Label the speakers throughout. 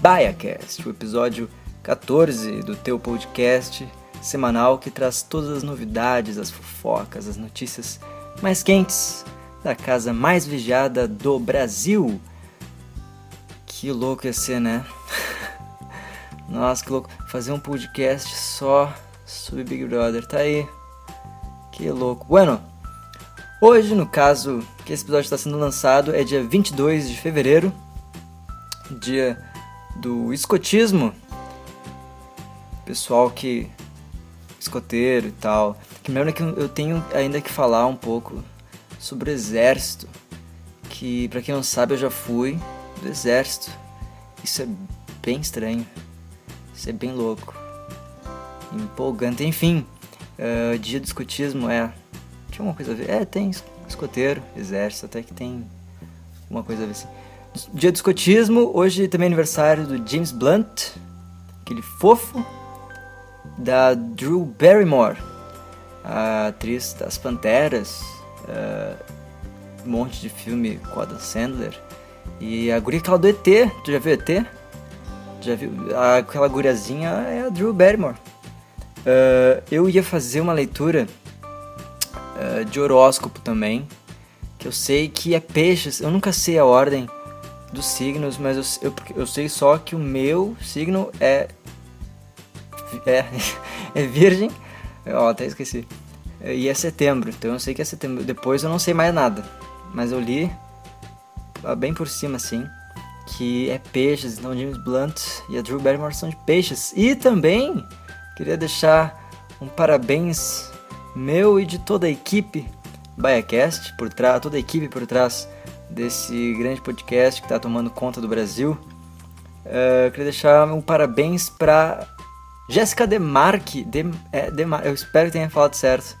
Speaker 1: BaiaCast, o episódio 14 do teu podcast semanal que traz todas as novidades, as fofocas, as notícias mais quentes da casa mais vigiada do Brasil. Que louco ia ser, né? Nossa, que louco. Fazer um podcast só sobre Big Brother, tá aí. Que louco. Bueno, hoje, no caso que esse episódio está sendo lançado, é dia 22 de fevereiro dia do escotismo. Pessoal que. escoteiro e tal. Que me lembra que eu tenho ainda que falar um pouco sobre o exército. Que, para quem não sabe, eu já fui do exército. Isso é bem estranho. Isso é bem louco. Empolgante. Enfim, uh, dia do escotismo é. Tinha alguma coisa a ver? É, tem escoteiro, exército, até que tem uma coisa a ver assim. Dia do escotismo, hoje também é aniversário do James Blunt, aquele fofo, da Drew Barrymore, a atriz das Panteras, uh, um monte de filme com Adam Sandler, e a guria aquela do ET, tu já viu ET? Já viu? Aquela guriazinha é a Drew Barrymore. Uh, eu ia fazer uma leitura uh, de horóscopo também, que eu sei que é peixes, eu nunca sei a ordem, dos signos, mas eu, eu, eu sei só que o meu signo é. É, é virgem. Ó, até esqueci. E é setembro, então eu sei que é setembro. Depois eu não sei mais nada. Mas eu li bem por cima assim que é peixes, então James Blunt e a Drew Barrymore são de peixes. E também queria deixar um parabéns meu e de toda a equipe BaiaCast, por trás, toda a equipe por trás desse grande podcast que está tomando conta do Brasil. Uh, queria deixar um parabéns para Jéssica Demarque. De, é, Demar, eu espero que tenha falado certo.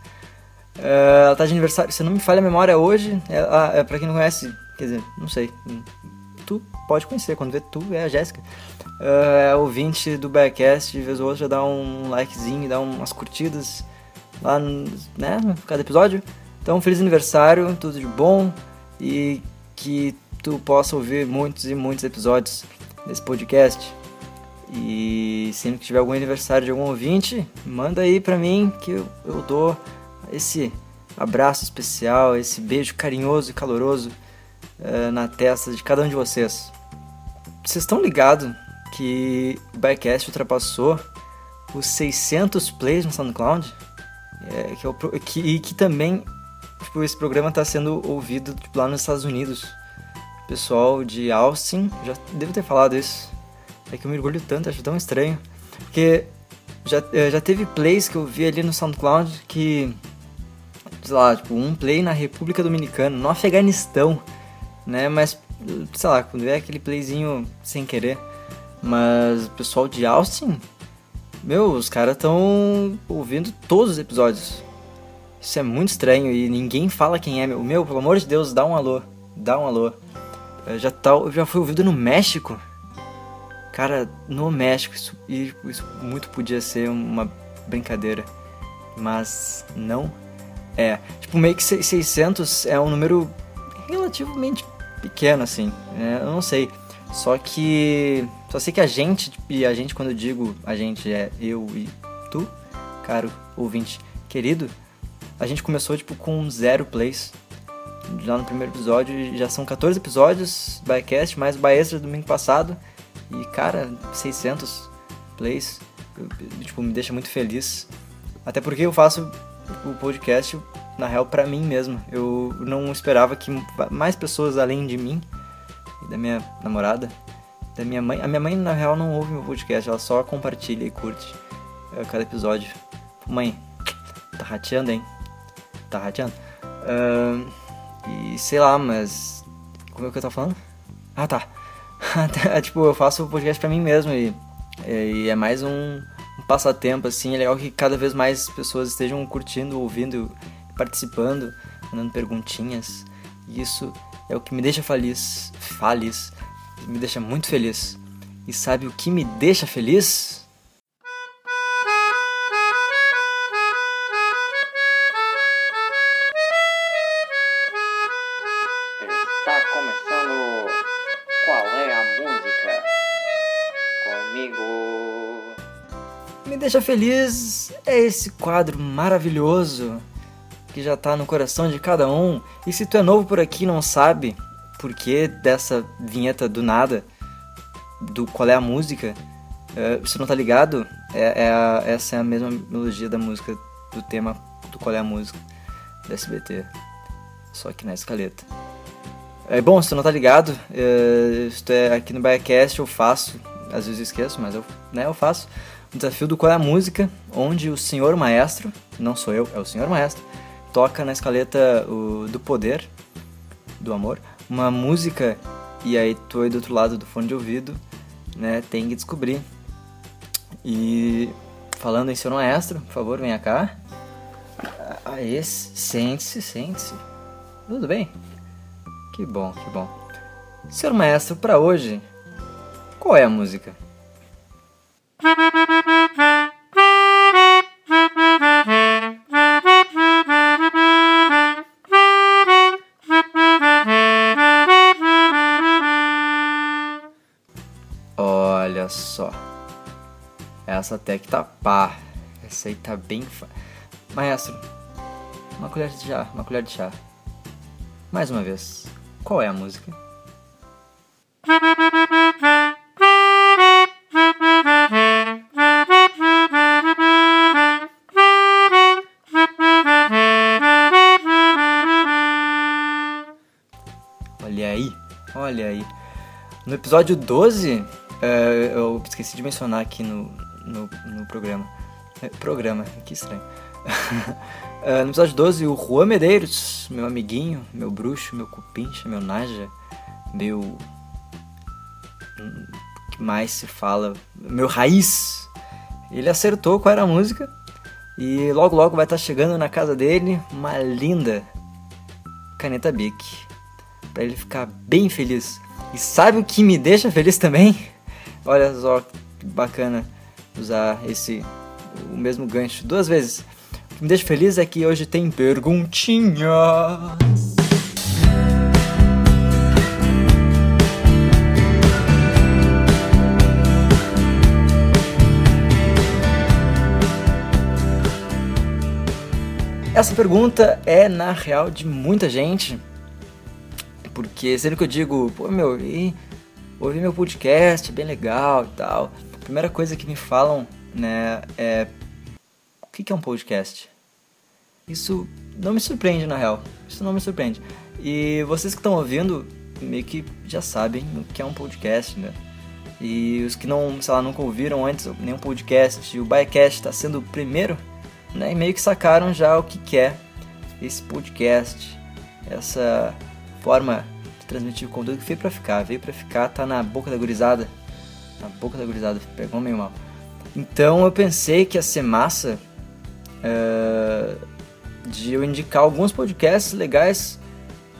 Speaker 1: Uh, ela está de aniversário, se não me falha a memória, hoje. Ela, é, para quem não conhece, quer dizer, não sei. Tu pode conhecer, quando vê tu, é a Jéssica. Uh, é ouvinte do Backcast, de vez ou outra dá um likezinho, dá umas curtidas lá, né, cada episódio. Então, feliz aniversário, tudo de bom e que tu possa ouvir muitos e muitos episódios desse podcast. E sempre que tiver algum aniversário de algum ouvinte, manda aí pra mim que eu, eu dou esse abraço especial, esse beijo carinhoso e caloroso uh, na testa de cada um de vocês. Vocês estão ligados que o Backcast ultrapassou os 600 plays no SoundCloud? É, que, é que, que também tipo, esse programa está sendo ouvido tipo, lá nos Estados Unidos. Pessoal de Austin, já devo ter falado isso. É que eu me orgulho tanto, acho tão estranho. Porque já, eh, já teve plays que eu vi ali no SoundCloud que, sei lá, tipo, um play na República Dominicana, no Afeganistão, né? Mas, sei lá, quando é aquele playzinho sem querer. Mas o pessoal de Austin, meu, os caras estão ouvindo todos os episódios. Isso é muito estranho e ninguém fala quem é. Meu, meu pelo amor de Deus, dá um alô. Dá um alô. Eu já, tá, já foi ouvido no México. Cara, no México, isso, isso muito podia ser uma brincadeira. Mas não é. Tipo, meio que 600 é um número relativamente pequeno, assim. Né? Eu não sei. Só que. Só sei que a gente, e a gente, quando eu digo a gente, é eu e tu, caro ouvinte querido, a gente começou tipo com zero plays. Já no primeiro episódio, já são 14 episódios, bycast, mais o do domingo passado. E cara, 600 plays, tipo, me deixa muito feliz. Até porque eu faço o podcast, na real, pra mim mesmo. Eu não esperava que mais pessoas além de mim, da minha namorada, da minha mãe. A minha mãe, na real, não ouve meu podcast, ela só compartilha e curte eh, cada episódio. Mãe, tá rateando, hein? Tá rateando. Uh, e sei lá, mas. Como é que eu tava falando? Ah, tá. tipo, eu faço o podcast pra mim mesmo e, e é mais um, um, passatempo, assim. É legal que cada vez mais pessoas estejam curtindo, ouvindo, participando, mandando perguntinhas. E isso é o que me deixa feliz. Feliz. Me deixa muito feliz. E sabe o que me deixa feliz? Deixa feliz é esse quadro maravilhoso que já tá no coração de cada um. E se tu é novo por aqui e não sabe por que dessa vinheta do nada, do qual é a música, é, se não tá ligado, é, é a, essa é a mesma melodia da música do tema do qual é a música do SBT. Só que na escaleta. É bom, se tu não tá ligado, é, é, aqui no Biacast eu faço, às vezes eu esqueço, mas eu, né, eu faço o desafio do Qual é a Música, onde o senhor maestro, não sou eu, é o senhor maestro, toca na escaleta o, do poder, do amor, uma música e aí tu aí do outro lado do fone de ouvido, né, tem que descobrir. E falando em senhor maestro, por favor, venha cá. Aê, sente-se, sente-se. Tudo bem? Que bom, que bom. Senhor maestro, para hoje, qual é a música? Essa até que tá pá. Essa aí tá bem. Fa... Maestro, uma colher de chá, uma colher de chá. Mais uma vez, qual é a música? Olha aí, olha aí. No episódio 12, é, eu esqueci de mencionar aqui no, no, no programa. É, programa, que estranho. uh, no episódio 12, o Juan Medeiros, meu amiguinho, meu bruxo, meu cupincha, meu naja, meu. que mais se fala? Meu raiz. Ele acertou qual era a música. E logo logo vai estar chegando na casa dele uma linda caneta Bic. Pra ele ficar bem feliz. E sabe o que me deixa feliz também? Olha só que bacana usar esse o mesmo gancho duas vezes. O que me deixa feliz é que hoje tem perguntinhas. Essa pergunta é na real de muita gente, porque sempre que eu digo, pô meu, ouvi meu podcast, bem legal e tal. Primeira coisa que me falam, né, é o que é um podcast? Isso não me surpreende na real. Isso não me surpreende. E vocês que estão ouvindo, meio que já sabem o que é um podcast, né? E os que não, sei lá, nunca ouviram antes nenhum podcast, o Biacast está sendo o primeiro, né? E meio que sacaram já o que, é esse podcast, essa forma transmitir o conteúdo que veio pra ficar. Veio pra ficar, tá na boca da gurizada. Na boca da gurizada, pegou meio mal. Então eu pensei que ia ser massa uh, de eu indicar alguns podcasts legais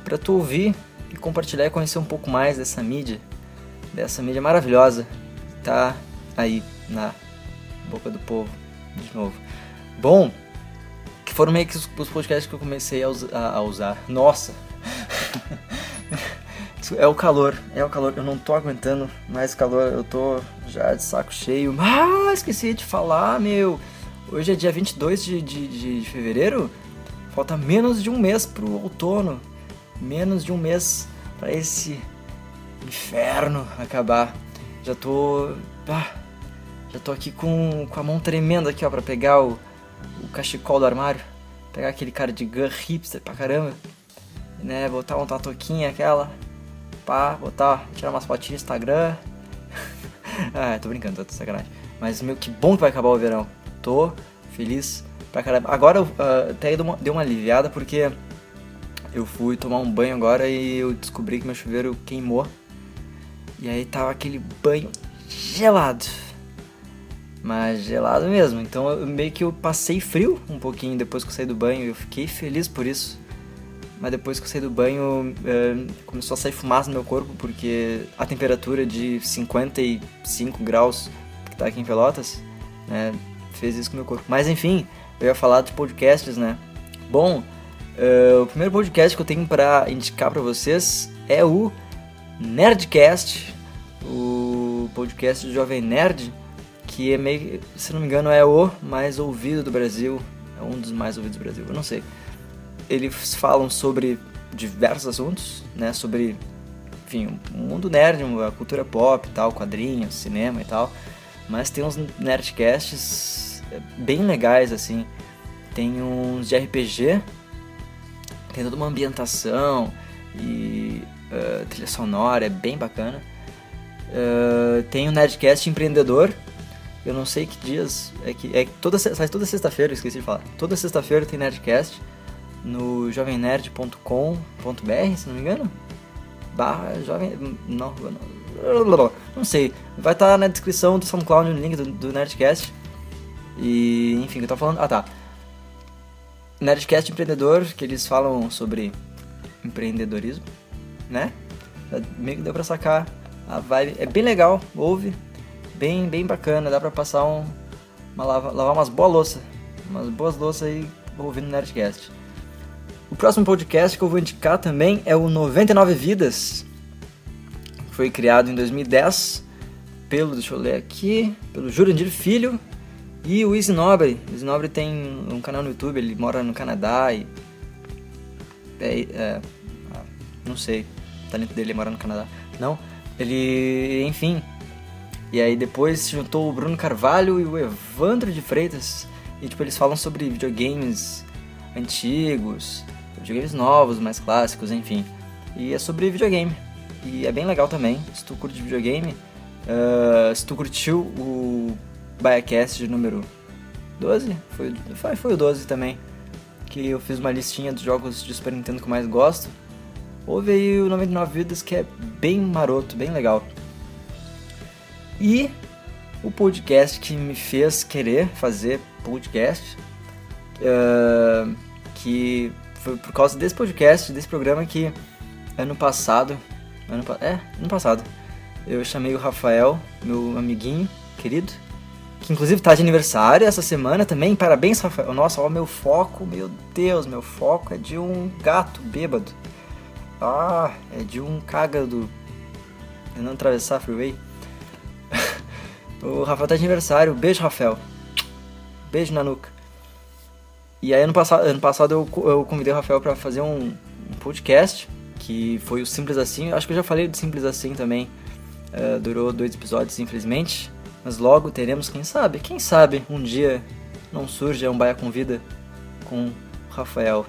Speaker 1: para tu ouvir e compartilhar e conhecer um pouco mais dessa mídia, dessa mídia maravilhosa que tá aí na boca do povo de novo. Bom, que foram meio que os, podcasts que eu comecei a, a, a usar. Nossa! É o calor, é o calor. Eu não tô aguentando mais calor. Eu tô já de saco cheio. Ah, esqueci de falar, meu. Hoje é dia 22 de, de, de fevereiro. Falta menos de um mês pro outono. Menos de um mês para esse inferno acabar. Já tô. Ah, já tô aqui com, com a mão tremenda aqui, ó, pra pegar o, o cachecol do armário. Pegar aquele cardigan hipster pra caramba. Né, botar uma toquinha aquela pá, botar, tirar umas fotinhas no Instagram. ah, tô brincando, tô sacanagem. Mas, meu, que bom que vai acabar o verão. Tô feliz pra caramba. Agora uh, até deu uma, deu uma aliviada porque eu fui tomar um banho agora e eu descobri que meu chuveiro queimou. E aí tava aquele banho gelado. Mas gelado mesmo. Então eu, meio que eu passei frio um pouquinho depois que eu saí do banho. Eu fiquei feliz por isso mas depois que eu saí do banho é, começou a sair fumaça no meu corpo porque a temperatura de 55 graus que tá aqui em Pelotas né, fez isso com o meu corpo. Mas enfim, eu ia falar de podcasts, né? Bom, é, o primeiro podcast que eu tenho para indicar para vocês é o Nerdcast, o podcast do Jovem Nerd, que é meio, se não me engano, é o mais ouvido do Brasil, é um dos mais ouvidos do Brasil, eu não sei. Eles falam sobre diversos assuntos, né, sobre, enfim, o mundo nerd, a cultura pop tal, quadrinhos, cinema e tal, mas tem uns nerdcasts é, bem legais, assim, tem uns de RPG, tem toda uma ambientação e uh, trilha sonora, é bem bacana. Uh, tem o Nerdcast Empreendedor. Eu não sei que dias. É que é toda, sai toda sexta-feira, esqueci de falar. Toda sexta-feira tem Nerdcast no jovemnerd.com.br, se não me engano. Barra jovem. Não, não, não sei. Vai estar tá na descrição do SoundCloud o link do, do Nerdcast. E enfim, eu tô falando. Ah tá. Nerdcast Empreendedor, que eles falam sobre empreendedorismo, né? Meio que deu pra sacar a vibe. É bem legal, ouve, bem, bem bacana, dá pra passar um. Uma lava, lavar umas boas louças, umas boas louças aí ouvindo Nerdcast. O próximo podcast que eu vou indicar também é o 99 Vidas. Foi criado em 2010 pelo, deixa eu ler aqui, pelo Jurandir Filho e o Easy Nobre. O tem um canal no YouTube, ele mora no Canadá e. É, é, ah, não sei, o talento dele é morar no Canadá. Não, ele. Enfim. E aí depois se juntou o Bruno Carvalho e o Evandro de Freitas. E tipo, eles falam sobre videogames antigos, videogames novos, mais clássicos, enfim. E é sobre videogame. E é bem legal também, se tu curte videogame. Uh, se tu curtiu o Biacast de número 12? Foi, foi, foi o 12 também. Que eu fiz uma listinha dos jogos de Super Nintendo que eu mais gosto. Houve aí o 99 Vidas que é bem maroto, bem legal. E o podcast que me fez querer fazer podcast, uh, que foi por causa desse podcast, desse programa que ano passado, ano, é, ano passado, eu chamei o Rafael, meu amiguinho querido, que inclusive tá de aniversário essa semana também. Parabéns, Rafael. Nossa, ó, meu foco, meu Deus, meu foco é de um gato bêbado. Ah, é de um cagado. não atravessar a freeway. o Rafael tá de aniversário. Beijo, Rafael. Beijo na nuca. E aí, ano passado, ano passado eu, eu convidei o Rafael para fazer um, um, podcast, que foi o Simples Assim. Acho que eu já falei do Simples Assim também. Uh, durou dois episódios, infelizmente. Mas logo teremos, quem sabe, quem sabe um dia não surge um Baia Convida com o Rafael.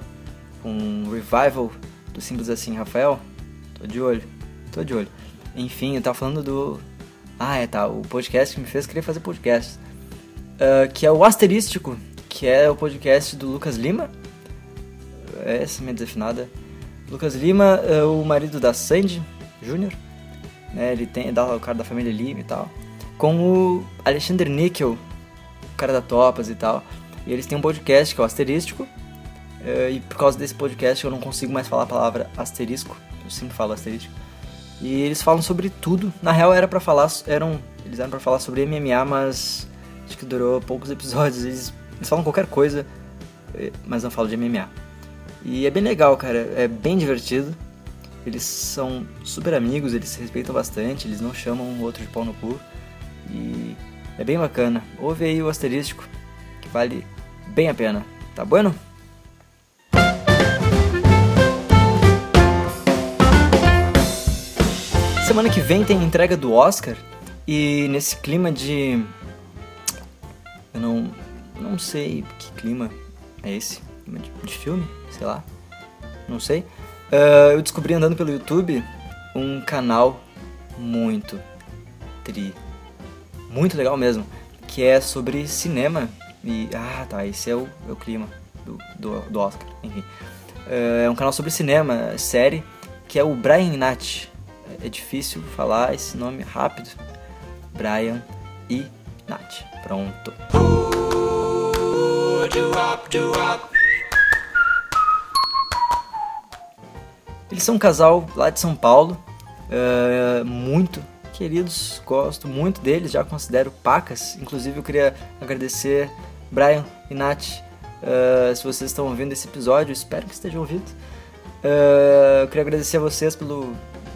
Speaker 1: Um revival do Simples Assim, Rafael. Tô de olho, tô de olho. Enfim, eu tava falando do. Ah, é tá, o podcast que me fez querer fazer podcast. Uh, que é o Asterístico, que é o podcast do Lucas Lima. Essa é minha desafinada. Lucas Lima é o marido da Sandy Júnior. Né, ele tem, é o cara da família Lima e tal com o Alexander Nickel, o cara da Topas e tal. E eles têm um podcast que é o Asterístico. Eh, e por causa desse podcast eu não consigo mais falar a palavra asterisco. Eu sempre falo asterístico. E eles falam sobre tudo. Na real era para falar, eram, eles eram para falar sobre MMA, mas acho que durou poucos episódios. Eles, eles falam qualquer coisa, eh, mas não falam de MMA. E é bem legal, cara. É bem divertido. Eles são super amigos, eles se respeitam bastante, eles não chamam um outro de pau no cu. E é bem bacana. Ouve aí o asterístico, que vale bem a pena. Tá bueno? Semana que vem tem entrega do Oscar e nesse clima de. Eu não. Não sei que clima é esse. De, filme? Sei lá. Não sei. Uh, eu descobri andando pelo YouTube um canal muito tri muito legal mesmo, que é sobre cinema. E, ah, tá, esse é o, é o clima do, do, do Oscar, enfim. É um canal sobre cinema, série, que é o Brian Nat. É difícil falar esse nome rápido. Brian e Nat. Pronto. Eles são um casal lá de São Paulo, uh, muito queridos, gosto muito deles, já considero pacas. Inclusive eu queria agradecer Brian e Nath, uh, se vocês estão ouvindo esse episódio, espero que estejam ouvindo. Uh, eu queria agradecer a vocês pelo,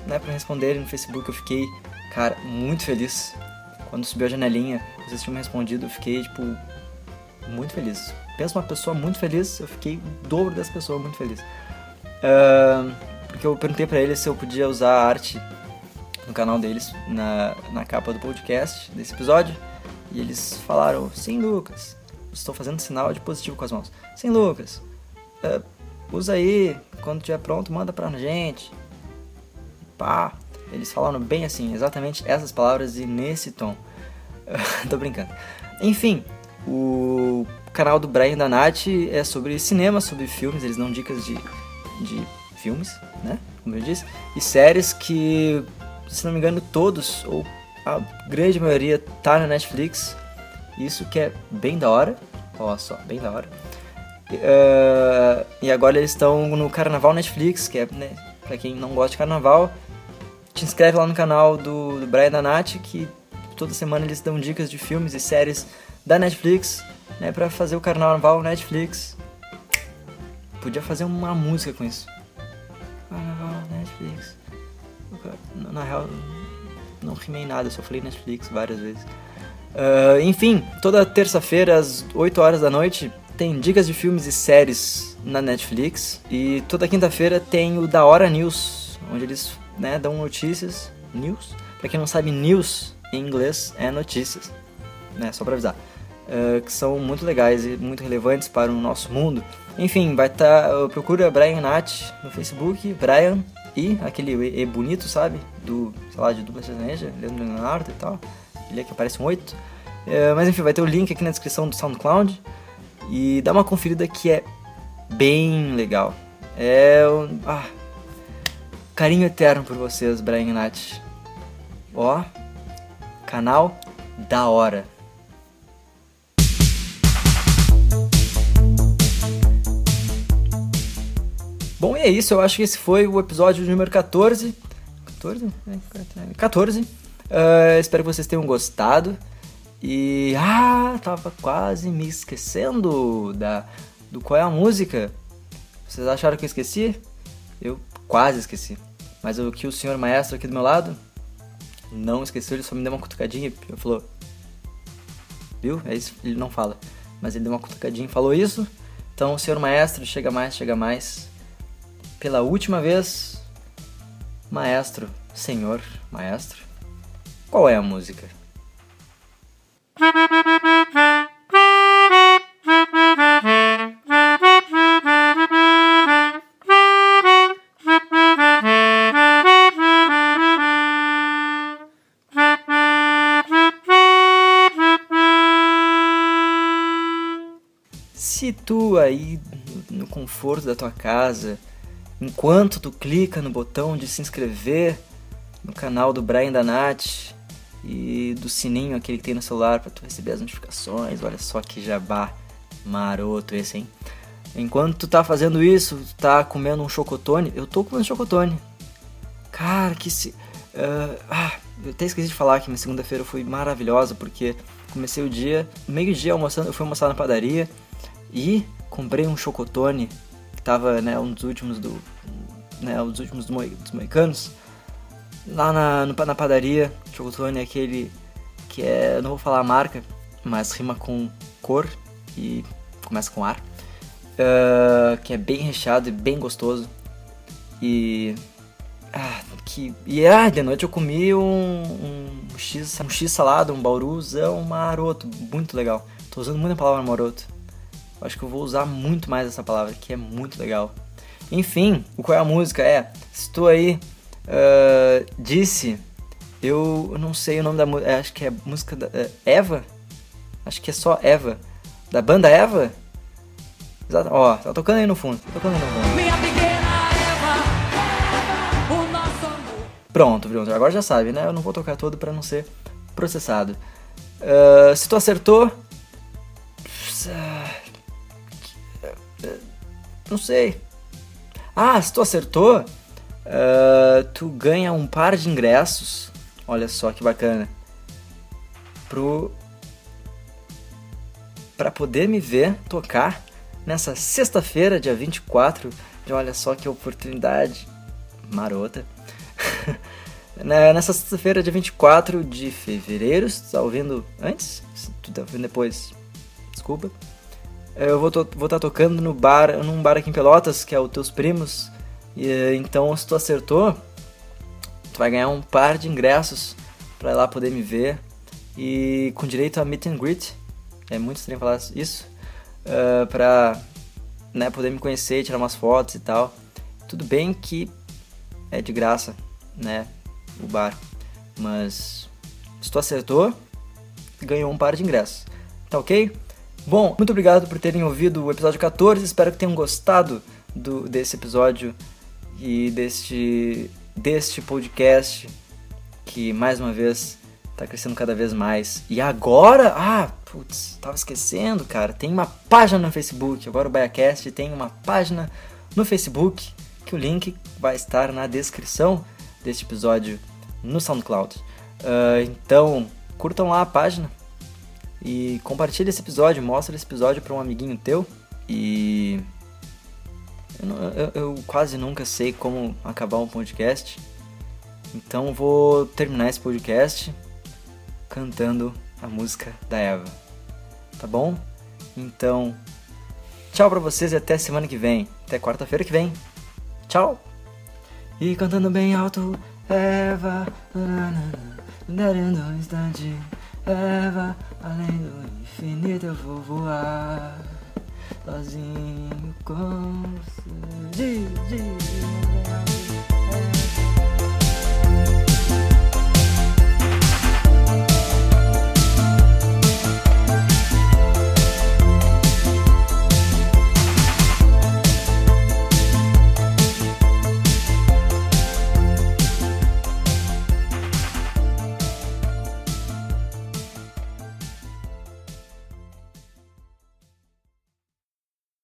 Speaker 1: né, por responderem no Facebook, eu fiquei, cara, muito feliz quando subiu a janelinha, vocês tinham respondido, eu fiquei, tipo, muito feliz. Pensa uma pessoa muito feliz, eu fiquei o dobro dessa pessoa muito feliz. Uh, porque eu perguntei para eles se eu podia usar a arte no canal deles, na, na capa do podcast, desse episódio. E eles falaram, sim, Lucas. Estou fazendo sinal de positivo com as mãos. Sim, Lucas. Uh, usa aí, quando estiver pronto, manda pra gente. Pá. Eles falaram bem assim, exatamente essas palavras e nesse tom. Tô brincando. Enfim, o canal do Brian da Nath é sobre cinema, sobre filmes, eles dão dicas de, de filmes, né? Como eu disse, e séries que, se não me engano, todos, ou a grande maioria, tá na Netflix. Isso que é bem da hora. Olha só, bem da hora. Uh, e agora eles estão no Carnaval Netflix, que é, né, pra quem não gosta de carnaval, te inscreve lá no canal do, do Brian da Nath, que toda semana eles dão dicas de filmes e séries da Netflix, né, pra fazer o Carnaval Netflix. Podia fazer uma música com isso. Carnaval Netflix. Na real, não rimei nada, só falei Netflix várias vezes. Uh, enfim, toda terça-feira às 8 horas da noite tem dicas de filmes e séries na Netflix. E toda quinta-feira tem o Da Hora News, onde eles né, dão notícias. News? Pra quem não sabe, news em inglês é notícias, né? Só pra avisar. Uh, que são muito legais e muito relevantes para o nosso mundo. Enfim, vai estar. Tá, procura Brian Nath no Facebook, Brian e aquele E bonito, sabe? Do, sei lá, de dupla sertaneja, Leandro Leonardo e tal. Ele é que aparece um 8. Uh, mas enfim, vai ter o link aqui na descrição do SoundCloud. E dá uma conferida que é bem legal. É um. Ah, carinho eterno por vocês, Brian e Nath. Ó, canal da hora. Bom, e é isso. Eu acho que esse foi o episódio número 14. 14? 14. Uh, espero que vocês tenham gostado. E. Ah, tava quase me esquecendo da, do qual é a música. Vocês acharam que eu esqueci? Eu quase esqueci. Mas o que o senhor maestro aqui do meu lado não esqueceu, ele só me deu uma cutucadinha e falou: Viu? É isso, ele não fala. Mas ele deu uma cutucadinha e falou isso. Então, senhor maestro, chega mais, chega mais. Pela última vez, maestro, senhor maestro, qual é a música? Se tu aí no conforto da tua casa, enquanto tu clica no botão de se inscrever no canal do Brian da Nath, e do sininho aquele que tem no celular para tu receber as notificações. Olha só que jabá maroto esse, hein? Enquanto tu tá fazendo isso, tu tá comendo um chocotone, eu tô comendo chocotone. Cara, que se. Uh, ah, eu até esqueci de falar que minha segunda-feira foi maravilhosa porque comecei o dia, meio-dia almoçando, eu fui almoçar na padaria e comprei um chocotone tava, né, um dos últimos do. Né, um dos últimos dos moicanos lá na, na padaria, chocotone é aquele que é, não vou falar a marca, mas rima com cor e começa com ar, uh, que é bem recheado e bem gostoso. E ah, que e ah, de noite eu comi um, um x um x salada, um bauruzão maroto, muito legal. Tô usando muito a palavra maroto. Acho que eu vou usar muito mais essa palavra, que é muito legal. Enfim, o qual é a música? É, estou aí uh, disse, eu não sei o nome da música, acho que é música da uh, Eva, acho que é só Eva, da banda Eva. Exato, ó, tá tocando aí no fundo, tá tocando aí no fundo. Minha pequena Eva, Eva, o nosso amor. Pronto, pronto, agora já sabe, né? Eu não vou tocar todo para não ser processado. Uh, se tu acertou, não sei. Ah, se tu acertou, uh, tu ganha um par de ingressos. Olha só que bacana. Pro para poder me ver tocar nessa sexta-feira, dia 24. E olha só que oportunidade marota. Nessa sexta-feira, dia 24 de fevereiro, você tá ouvindo antes? Tu tá ouvindo depois? Desculpa. Eu vou estar tá tocando no bar, num bar aqui em Pelotas, que é o Teus Primos. E, então, se tu acertou, tu vai ganhar um par de ingressos para lá poder me ver. E com direito a meet and greet. É muito estranho falar isso. Uh, pra né, poder me conhecer, tirar umas fotos e tal. Tudo bem que é de graça, né? O bar. Mas se tu acertou, ganhou um par de ingressos. Tá ok? Bom, muito obrigado por terem ouvido o episódio 14. Espero que tenham gostado do, desse episódio e deste, deste podcast que mais uma vez tá crescendo cada vez mais. E agora, ah, putz, tava esquecendo, cara, tem uma página no Facebook. Agora o BaiaCast tem uma página no Facebook que o link vai estar na descrição deste episódio no SoundCloud. Uh, então, curtam lá a página, e compartilha esse episódio, mostra esse episódio para um amiguinho teu. E eu, eu, eu, quase nunca sei como acabar um podcast. Então vou terminar esse podcast cantando a música da Eva. Tá bom? Então, tchau pra vocês e até semana que vem. Até quarta-feira que vem. Tchau! E cantando bem alto, Eva, darando um instante. Eva, além do infinito eu vou voar Sozinho com você